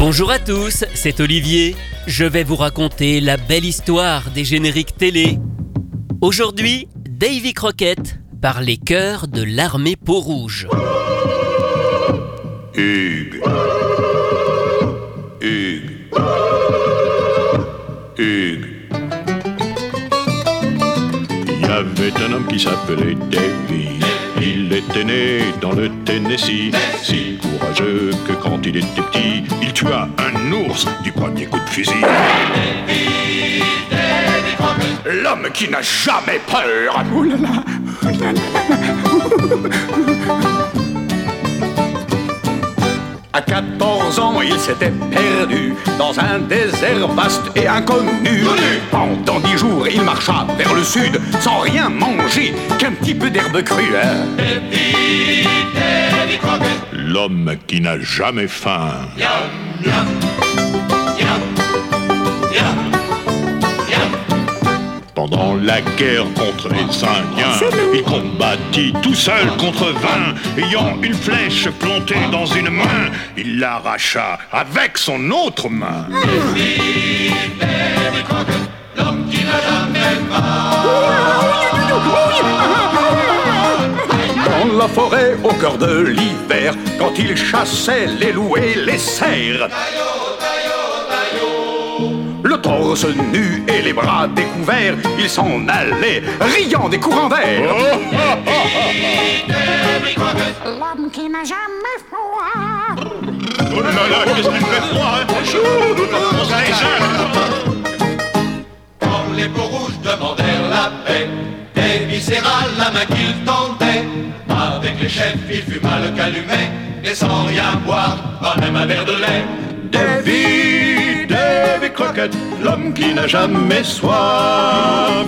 Bonjour à tous, c'est Olivier. Je vais vous raconter la belle histoire des génériques télé. Aujourd'hui, Davy Crockett par les chœurs de l'armée Peau-Rouge. Hugues. Hugues. Hugues. Il y avait un homme qui s'appelait Davy. Il était né dans le Tennessee, si courageux que quand il était petit, il tua un ours du premier coup de fusil. L'homme qui n'a jamais peur. Oh là là. À 14 ans, il s'était perdu dans un désert vaste et inconnu. Pendant dix jours, il marcha vers le sud sans rien manger qu'un petit peu d'herbe crue. L'homme qui n'a jamais faim. Pendant la guerre contre les Indiens, il combattit tout seul contre vingt. Ayant une flèche plantée dans une main, il l'arracha avec son autre main. Dans la forêt, au cœur de l'hiver, quand il chassait les loups et les cerfs. Le torse nu et les bras découverts, il s'en allait, riant des courants d'air. L'homme qui n'a jamais froid. Oh là là, qu'est-ce qu'il fait froid, hein? Quand les peaux rouges demandèrent la paix, Davy serra la main qu'il tendait. Avec les chefs, il fuma le calumet, et sans rien boire, pas même un verre de lait. Davy, Crockett, l'homme qui n'a jamais soif.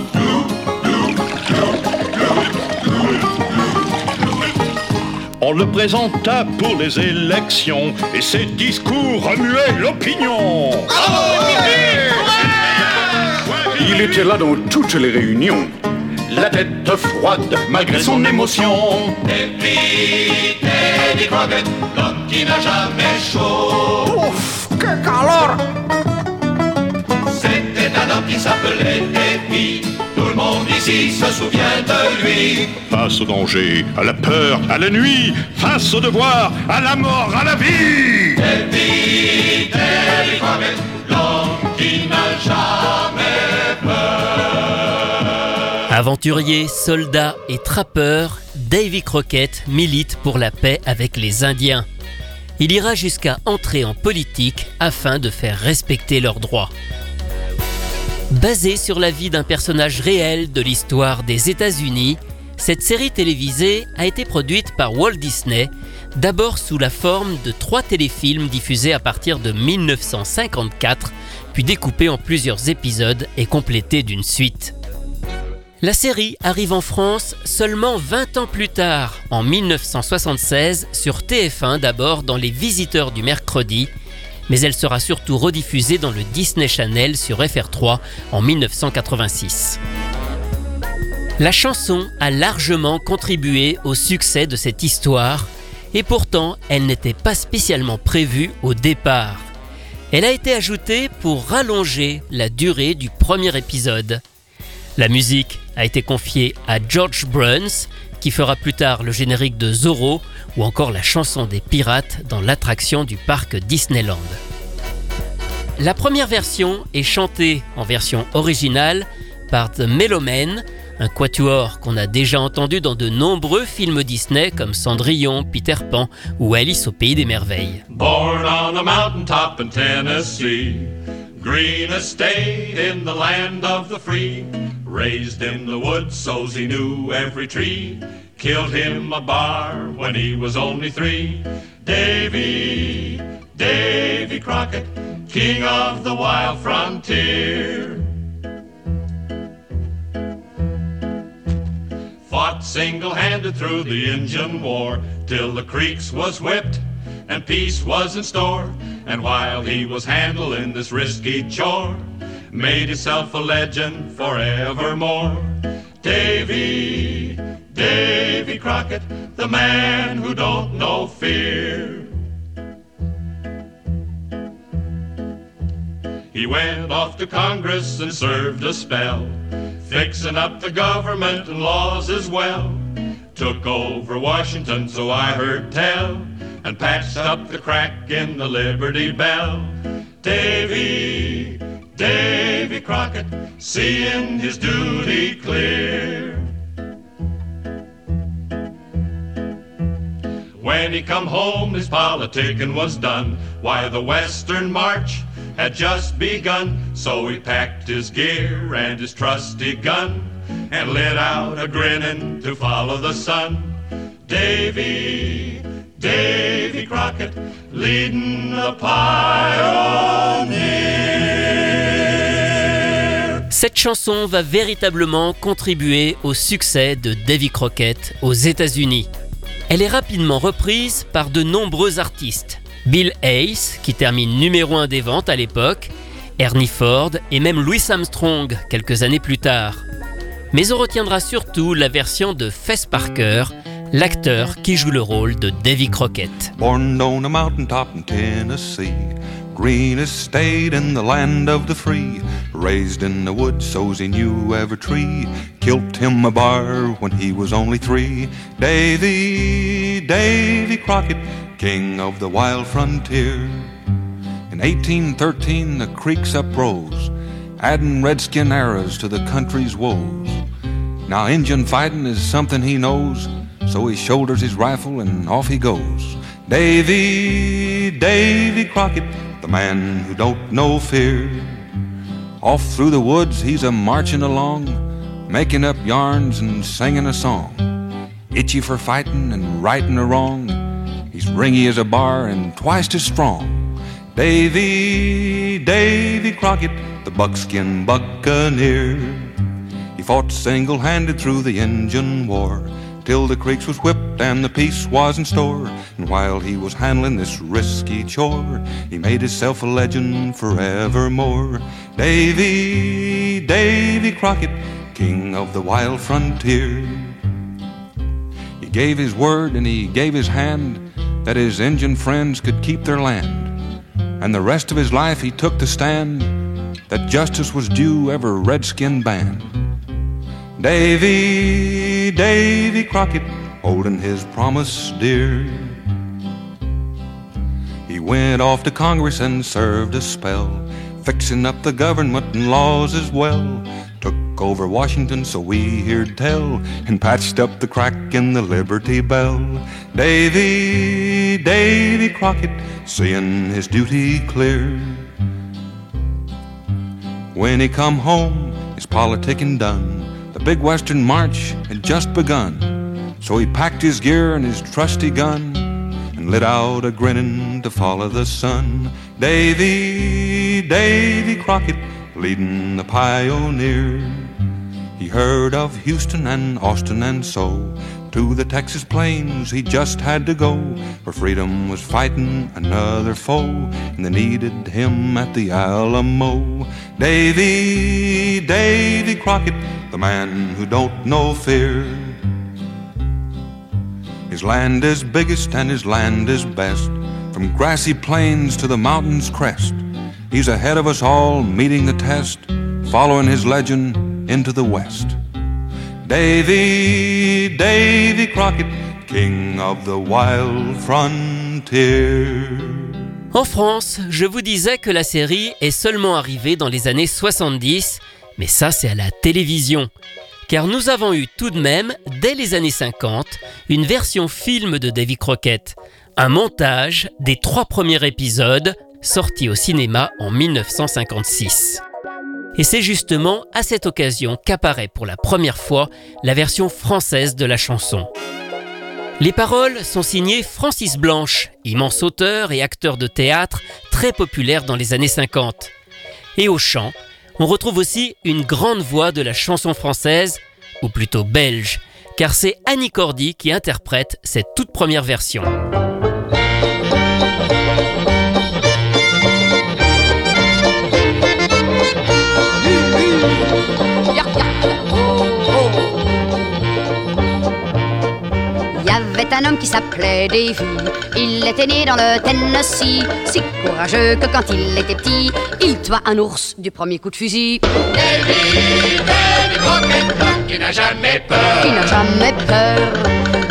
On le présenta pour les élections et ses discours remuaient l'opinion. Il était là dans toutes les réunions, la tête froide malgré son émotion. Crockett, l'homme qui n'a jamais chaud. Ouf, que calor qui s'appelait Davy. Tout le monde ici se souvient de lui. Face au danger, à la peur, à la nuit, face au devoir, à la mort, à la vie. Crockett, l'homme qui n'a jamais peur. Aventurier, soldat et trappeur, Davy Crockett milite pour la paix avec les Indiens. Il ira jusqu'à entrer en politique afin de faire respecter leurs droits. Basée sur la vie d'un personnage réel de l'histoire des États-Unis, cette série télévisée a été produite par Walt Disney, d'abord sous la forme de trois téléfilms diffusés à partir de 1954, puis découpés en plusieurs épisodes et complétés d'une suite. La série arrive en France seulement 20 ans plus tard, en 1976, sur TF1 d'abord dans Les Visiteurs du mercredi, mais elle sera surtout rediffusée dans le Disney Channel sur FR3 en 1986. La chanson a largement contribué au succès de cette histoire, et pourtant elle n'était pas spécialement prévue au départ. Elle a été ajoutée pour rallonger la durée du premier épisode. La musique a été confiée à George Bruns, qui fera plus tard le générique de Zorro ou encore la chanson des pirates dans l'attraction du parc Disneyland. La première version est chantée en version originale par The Mellomen, un quatuor qu'on a déjà entendu dans de nombreux films Disney comme Cendrillon, Peter Pan ou Alice au pays des merveilles. Born on a mountaintop in Tennessee, green estate in the land of the free. Raised in the woods, so he knew every tree. Killed him a bar when he was only three. Davy, Davy Crockett, king of the wild frontier. Fought single-handed through the Indian War till the creeks was whipped and peace was in store. And while he was handling this risky chore, made himself a legend forevermore. Davy, Davy Crockett, the man who don't know fear. He went off to Congress and served a spell, fixing up the government and laws as well. Took over Washington, so I heard tell, and patched up the crack in the Liberty Bell. Davy, Davy Crockett, seeing his duty clear. When he come home, his politicking was done. Why, the Western March had just begun. So he packed his gear and his trusty gun and lit out a grinning to follow the sun. Davy, Davy Crockett. Cette chanson va véritablement contribuer au succès de Davy Crockett aux États-Unis. Elle est rapidement reprise par de nombreux artistes. Bill Hayes, qui termine numéro 1 des ventes à l'époque, Ernie Ford et même Louis Armstrong quelques années plus tard. Mais on retiendra surtout la version de Fess Parker, l'acteur qui joue le rôle de Davy Crockett. Born on a mountaintop in Tennessee, greenest state in the land of the free. Raised in the woods, so's he knew every tree. Killed him a bar when he was only three. Davy, Davy Crockett, king of the wild frontier. In 1813, the creeks uprose, adding redskin eras to the country's woes. Now, Injun fighting is something he knows, so he shoulders his rifle and off he goes. Davy, Davy Crockett, the man who don't know fear. Off through the woods he's a marching along, making up yarns and singing a song. Itchy for fighting and righting a wrong. He's ringy as a bar and twice as strong. Davy, Davy Crockett, the buckskin buccaneer. He fought single handed through the Injun War till the creeks was whipped and the peace was in store. And while he was handling this risky chore, he made himself a legend forevermore. Davy, Davy Crockett, king of the wild frontier. He gave his word and he gave his hand that his Injun friends could keep their land. And the rest of his life he took the stand that justice was due every redskin band. Davy, Davy Crockett, holding his promise dear. He went off to Congress and served a spell, fixing up the government and laws as well. Took over Washington, so we heard tell, and patched up the crack in the Liberty Bell. Davy, Davy Crockett, seeing his duty clear. When he come home, his politicking done. Big Western March had just begun. So he packed his gear and his trusty gun and lit out a grinning to follow the sun. Davy, Davy Crockett, leading the pioneer. He heard of Houston and Austin and so to the Texas plains he just had to go, where freedom was fighting another foe, and they needed him at the Alamo. Davy, Davy Crockett, the man who don't know fear. His land is biggest and his land is best, from grassy plains to the mountain's crest. He's ahead of us all, meeting the test, following his legend into the west. Davy, Davy Crockett, king of the wild frontier. En France, je vous disais que la série est seulement arrivée dans les années 70, mais ça c'est à la télévision. Car nous avons eu tout de même, dès les années 50, une version film de Davy Crockett, un montage des trois premiers épisodes sortis au cinéma en 1956. Et c'est justement à cette occasion qu'apparaît pour la première fois la version française de la chanson. Les paroles sont signées Francis Blanche, immense auteur et acteur de théâtre très populaire dans les années 50. Et au chant, on retrouve aussi une grande voix de la chanson française, ou plutôt belge, car c'est Annie Cordy qui interprète cette toute première version. Un homme qui s'appelait Davy. Il était né dans le Tennessee, si courageux que quand il était petit, il tua un ours du premier coup de fusil. Davy, Davy Crockett, qui n'a jamais peur. Qui n'a jamais peur.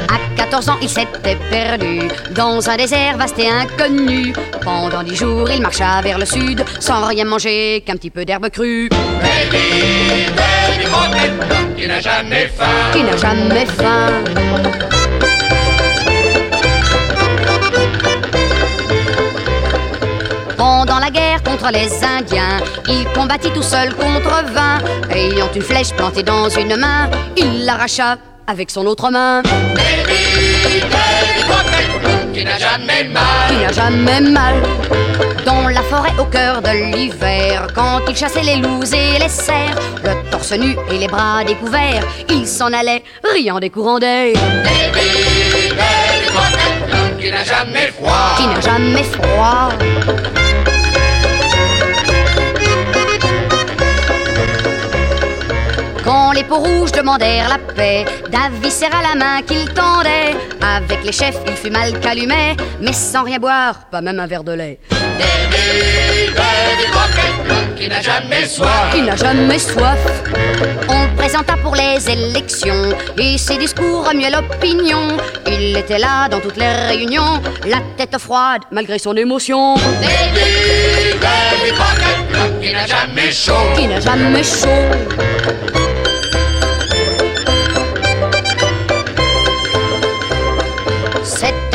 À 14 ans, il s'était perdu dans un désert vaste et inconnu. Pendant dix jours, il marcha vers le sud sans rien manger qu'un petit peu d'herbe crue. Davy Crockett, qui n'a jamais faim. Qui n'a jamais faim. Pendant la guerre contre les Indiens, il combattit tout seul contre vingt. Ayant une flèche plantée dans une main, il l'arracha avec son autre main. Crockett, qui n'a jamais Qui mal. n'a jamais mal. Dans la forêt au cœur de l'hiver, quand il chassait les loups et les cerfs, le torse nu et les bras découverts, il s'en allait, riant des courants d'air. Crockett, qui n'a jamais froid. Qui n'a jamais froid. Quand les peaux rouges demandèrent la paix, Davy serra la main qu'il tendait. Avec les chefs, il fut mal calumet, mais sans rien boire, pas même un verre de lait. Qui n'a jamais soif. Qui n'a jamais soif. On le présenta pour les élections et ses discours remuaient l'opinion. Il était là dans toutes les réunions, la tête froide malgré son émotion. Qui n'a jamais chaud. Qui n'a jamais chaud.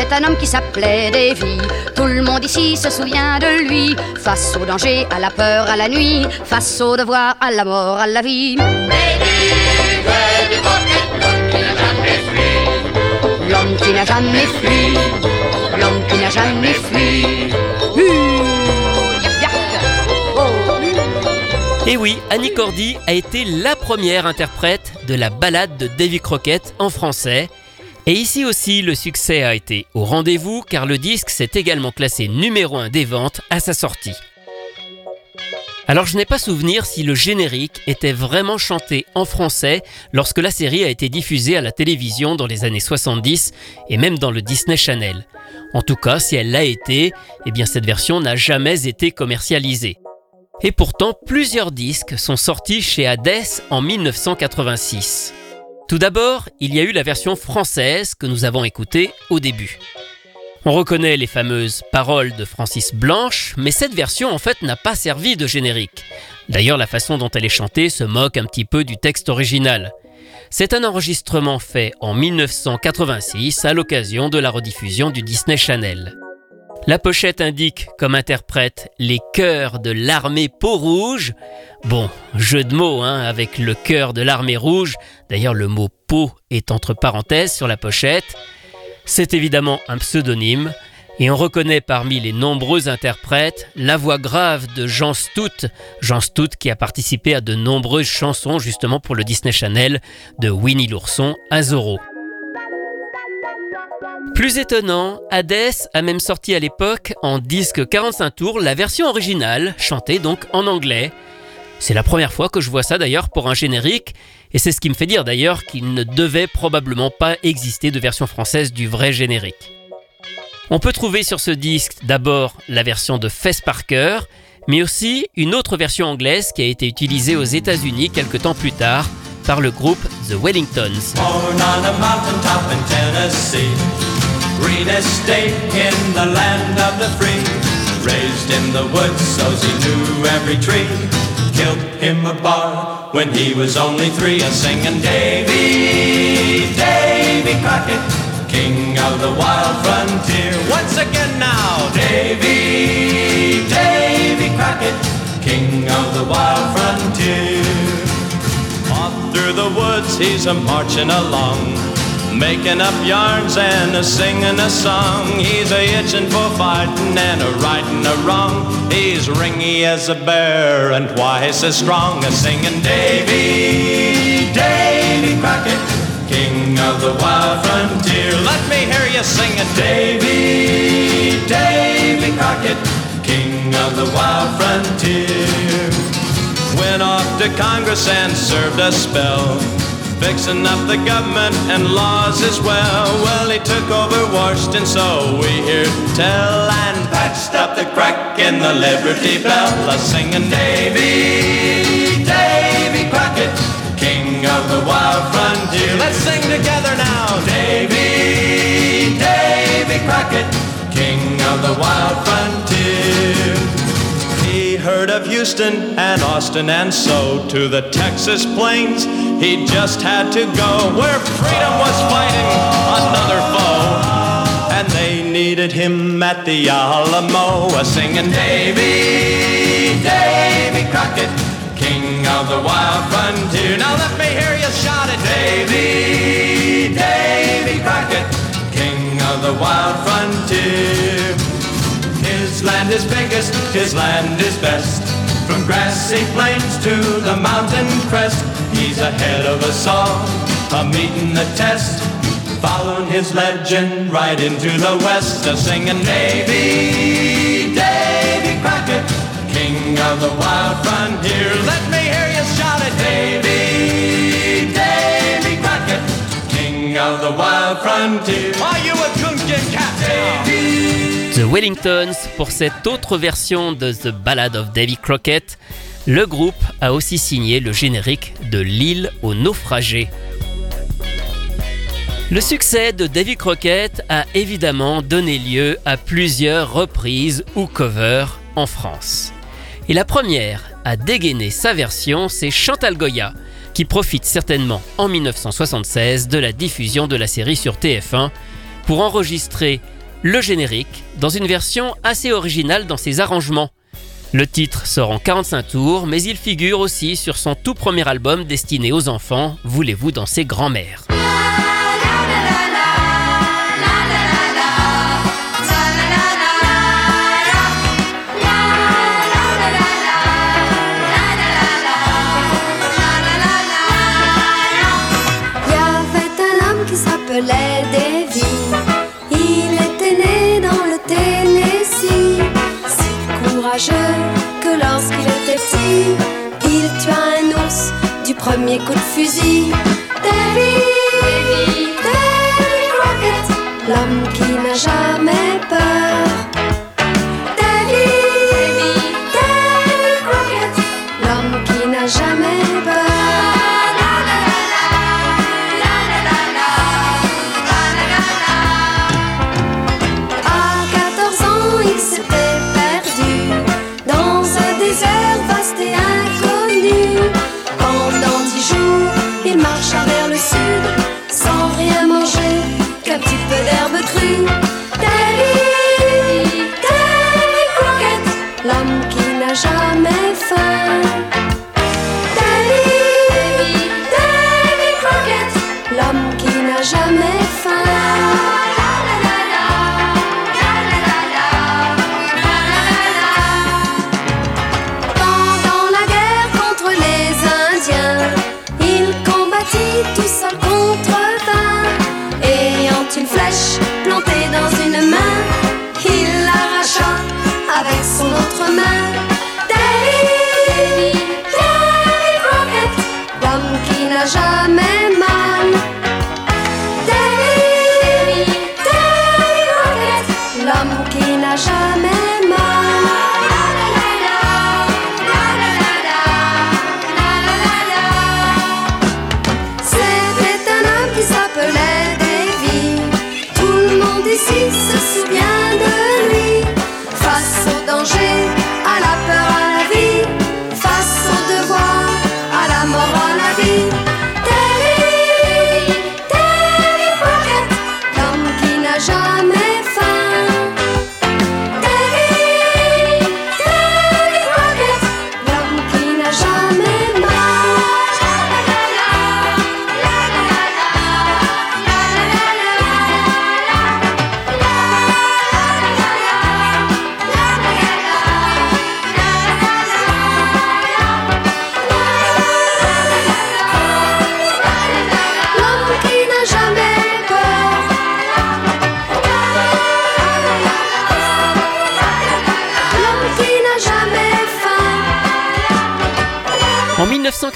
C'était un homme qui s'appelait Davy. Tout le monde ici se souvient de lui. Face au danger, à la peur, à la nuit. Face au devoir, à la mort, à la vie. Davy, Davy Crockett, qui n'a jamais fui. L'homme qui n'a jamais fui. L'homme qui n'a jamais fui. Yap. Oh. Et oui, Annie Cordy a été la première interprète de la ballade de Davy Crockett en français. Et ici aussi, le succès a été au rendez-vous car le disque s'est également classé numéro 1 des ventes à sa sortie. Alors je n'ai pas souvenir si le générique était vraiment chanté en français lorsque la série a été diffusée à la télévision dans les années 70 et même dans le Disney Channel. En tout cas, si elle l'a été, eh bien cette version n'a jamais été commercialisée. Et pourtant, plusieurs disques sont sortis chez Hades en 1986. Tout d'abord, il y a eu la version française que nous avons écoutée au début. On reconnaît les fameuses paroles de Francis Blanche, mais cette version en fait n'a pas servi de générique. D'ailleurs, la façon dont elle est chantée se moque un petit peu du texte original. C'est un enregistrement fait en 1986 à l'occasion de la rediffusion du Disney Channel. La pochette indique comme interprète les chœurs de l'armée peau-rouge. Bon, jeu de mots hein, avec le cœur de l'armée rouge. D'ailleurs, le mot peau est entre parenthèses sur la pochette. C'est évidemment un pseudonyme. Et on reconnaît parmi les nombreux interprètes la voix grave de Jean Stout, Jean Stout qui a participé à de nombreuses chansons justement pour le Disney Channel, de Winnie l'ourson à Zorro. Plus étonnant, Hades a même sorti à l'époque en disque 45 tours la version originale, chantée donc en anglais. C'est la première fois que je vois ça d'ailleurs pour un générique, et c'est ce qui me fait dire d'ailleurs qu'il ne devait probablement pas exister de version française du vrai générique. On peut trouver sur ce disque d'abord la version de Fess Parker, mais aussi une autre version anglaise qui a été utilisée aux États-Unis quelques temps plus tard par le groupe The Wellingtons. Green estate in the land of the free. Raised in the woods, so he knew every tree. Killed him a bar when he was only three, and singing Davy, Davy Crockett, king of the wild frontier. Once again now, Davy, Davy Crockett, king of the wild frontier. Off through the woods he's a marching along, making up yarns and a singing a song. He's a itching for fighting and a righting a wrong. He's ringy as a bear and twice as strong as singing Davy, Davy Crockett, king of the wild frontier. Let me hear you sing it, Davy, Davy Crockett, king of the wild frontier. Went off to Congress and served a spell. Fixing up the government and laws as well. Well, he took over Washington, so we hear tell, and patched up the crack in the Liberty Bell, a singing Davy, Davy Crockett, king of the wild frontier. Let's sing together now, Davy, Davy Crockett, king of the wild frontier. He heard of Houston and Austin and so to the Texas plains he just had to go where freedom was fighting another foe. And they needed him at the Alamo a singing Davy Davy Crockett king of the wild frontier. Now let me hear you shout it. Davy Davy Crockett king of the wild frontier. His land is biggest, his land is best. From grassy plains to the mountain crest, he's ahead of us all, a meeting the test. Following his legend right into the west, a singing Davy, Davy Crockett, king of the wild frontier. Let me hear you shout it, Davy, Davy Crockett, king of the wild frontier. You a coonskin cat? Davy. The Wellingtons pour cette autre version de The Ballad of Davy Crockett. Le groupe a aussi signé le générique de L'île aux naufragés. Le succès de Davy Crockett a évidemment donné lieu à plusieurs reprises ou covers en France. Et la première à dégainer sa version, c'est Chantal Goya, qui profite certainement en 1976 de la diffusion de la série sur TF1 pour enregistrer le générique dans une version assez originale dans ses arrangements. Le titre sort en 45 tours, mais il figure aussi sur son tout premier album destiné aux enfants, Voulez-vous danser grand-mère? Premier coup de fusil. Davy, Davy, Davy Crockett, l'homme qui n'a jamais peur.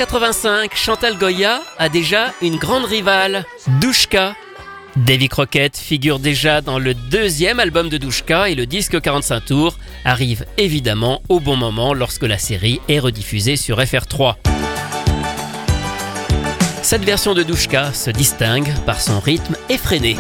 1985, Chantal Goya a déjà une grande rivale, Douchka. Davy Crockett figure déjà dans le deuxième album de Douchka et le disque 45 tours arrive évidemment au bon moment lorsque la série est rediffusée sur FR3. Cette version de Douchka se distingue par son rythme effréné.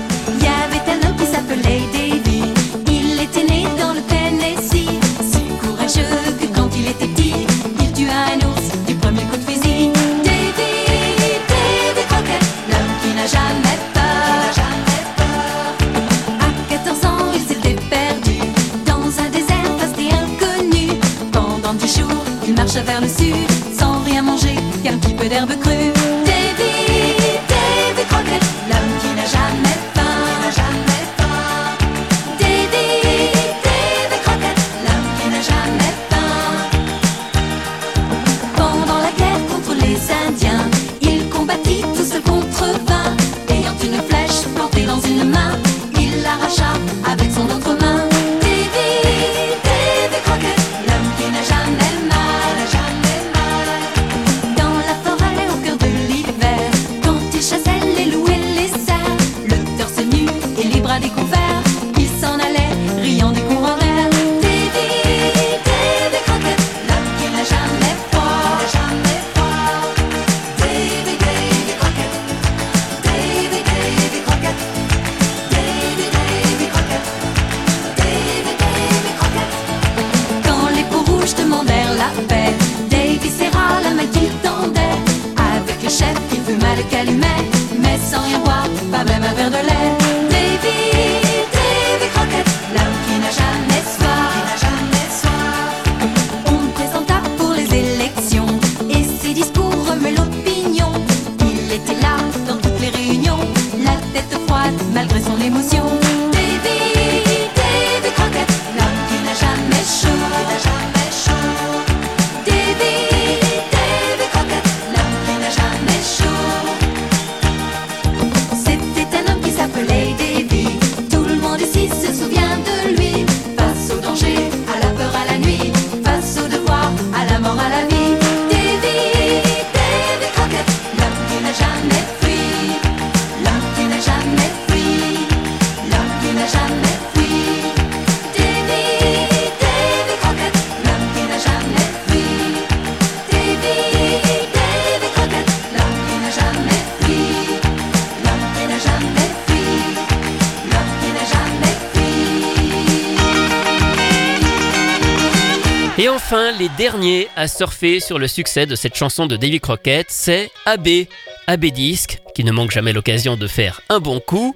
Les derniers à surfer sur le succès de cette chanson de Davy Crockett, c'est AB, AB Disc, qui ne manque jamais l'occasion de faire un bon coup.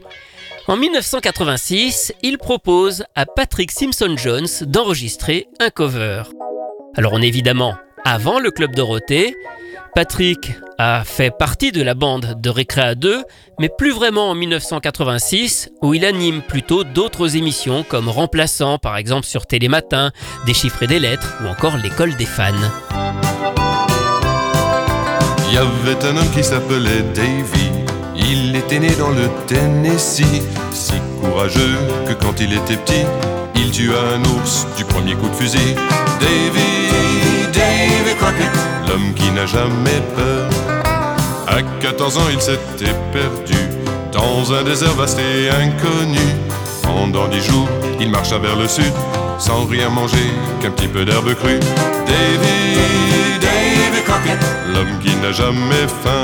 En 1986, il propose à Patrick Simpson-Jones d'enregistrer un cover. Alors on est évidemment avant le Club Dorothée. Patrick a fait partie de la bande de Récréa 2, mais plus vraiment en 1986, où il anime plutôt d'autres émissions comme Remplaçant, par exemple sur Télématin, Déchiffrer des lettres ou encore L'école des fans. Il y avait un homme qui s'appelait Davy. Il était né dans le Tennessee, si courageux que quand il était petit, il tua un ours du premier coup de fusil. Davy, L'homme qui n'a jamais peur. À 14 ans, il s'était perdu dans un désert vaste et inconnu. Pendant dix jours, il marcha vers le sud sans rien manger qu'un petit peu d'herbe crue. Davy, Davy Crockett, l'homme qui n'a jamais faim.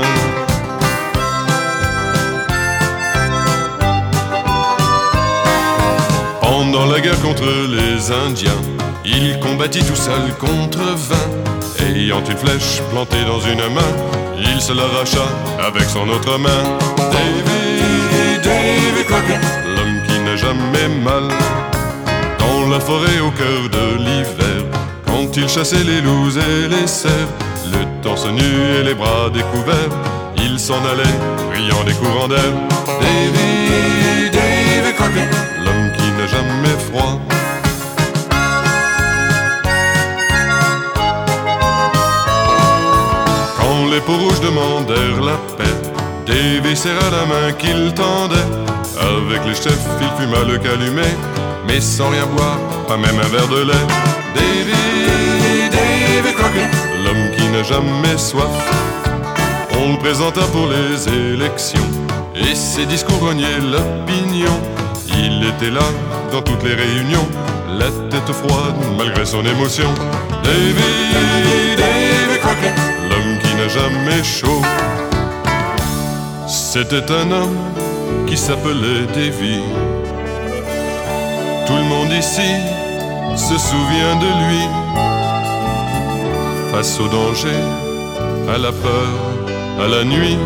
Pendant la guerre contre les Indiens, il combattit tout seul contre vingt. Ayant une flèche plantée dans une main, il se l'arracha avec son autre main. Davy, Davy Crockett, l'homme qui n'a jamais mal. Dans la forêt au cœur de l'hiver, quand il chassait les loups et les cerfs, le torse nu et les bras découverts, il s'en allait, riant des courants d'air. Davy, Davy Crockett, l'homme qui n'a jamais froid. Les peaux rouges demandèrent la paix, Davy serra la main qu'il tendait. Avec les chefs, il fuma le calumet, mais sans rien boire, pas même un verre de lait. Davy, Davy Crockett, l'homme qui n'a jamais soif. On le présenta pour les élections et ses discours reniaient l'opinion. Il était là dans toutes les réunions, la tête froide malgré son émotion. Davy, Davy Crockett, n'a jamais chaud. C'était un homme qui s'appelait Davy. Tout le monde ici se souvient de lui. Face au danger, à la peur, à la nuit,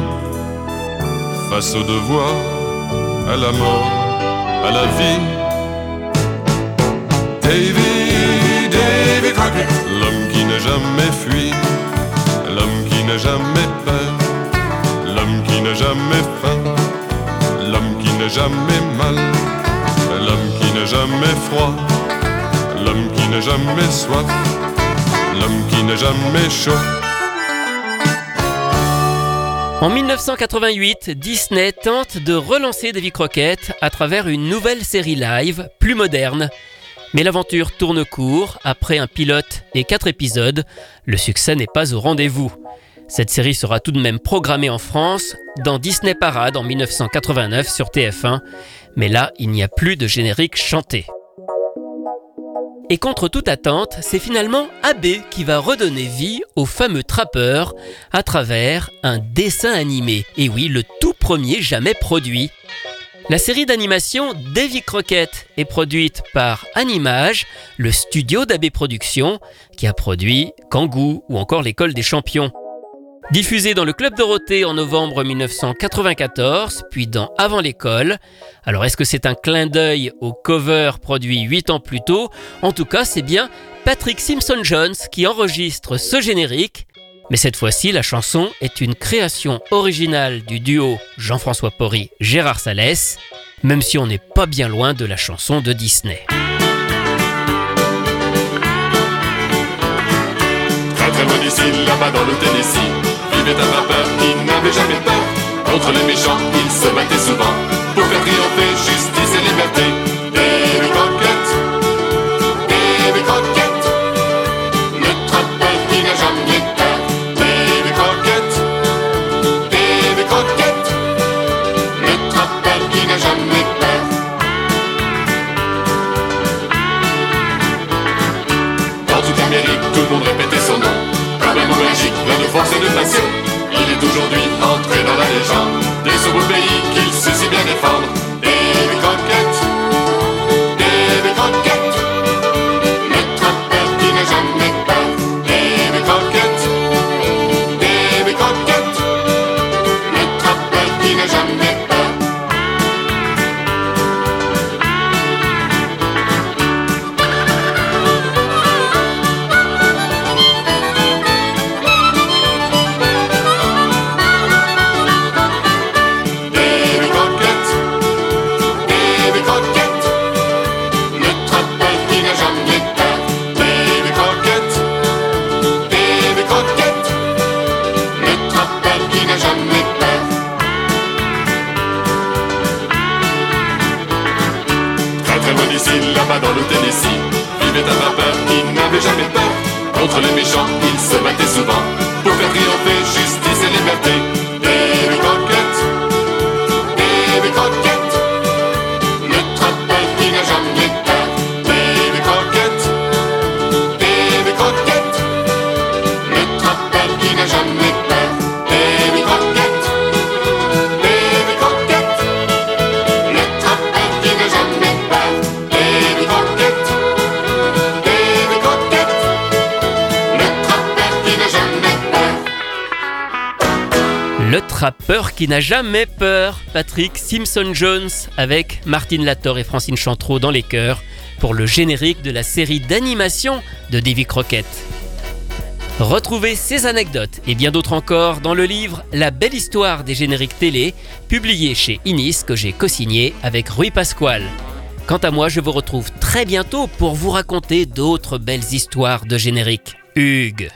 face au devoir, à la mort, à la vie. Davy, Davy Crockett, l'homme qui n'a jamais fui, l'homme qui n'a jamais peur, l'homme qui n'a jamais faim, l'homme qui n'a jamais mal, l'homme qui n'a jamais froid, l'homme qui n'a jamais soif, l'homme qui n'a jamais chaud. En 1988, Disney tente de relancer Davy Crockett à travers une nouvelle série live, plus moderne. Mais l'aventure tourne court, après un pilote et quatre épisodes, le succès n'est pas au rendez-vous. Cette série sera tout de même programmée en France dans Disney Parade en 1989 sur TF1, mais là, il n'y a plus de générique chanté. Et contre toute attente, c'est finalement AB qui va redonner vie au fameux trappeur à travers un dessin animé. Et oui, le tout premier jamais produit. La série d'animation Davy Crockett est produite par Animage, le studio d'AB Productions, qui a produit Kangoo ou encore l'école des champions. Diffusée dans le Club Dorothée en novembre 1994, puis dans Avant l'école. Alors est-ce que c'est un clin d'œil au cover produit 8 ans plus tôt? En tout cas, c'est bien Patrick Simpson-Jones qui enregistre ce générique. Mais cette fois-ci, la chanson est une création originale du duo Jean-François Porry-Gérard Salès, même si on n'est pas bien loin de la chanson de Disney. Très très loin d'ici, là-bas dans le Tennessee, vivait un rappeur qui n'avait jamais peur. Contre les méchants, il se battait souvent pour faire triompher justice et liberté. Qui n'a jamais peur, Patrick Simpson-Jones, avec Martine Lator et Francine Chantreau dans les chœurs, pour le générique de la série d'animation de Davy Crockett. Retrouvez ces anecdotes et bien d'autres encore dans le livre La belle histoire des génériques télé, publié chez Inis que j'ai co-signé avec Rui Pasquale. Quant à moi, je vous retrouve très bientôt pour vous raconter d'autres belles histoires de génériques. Hugues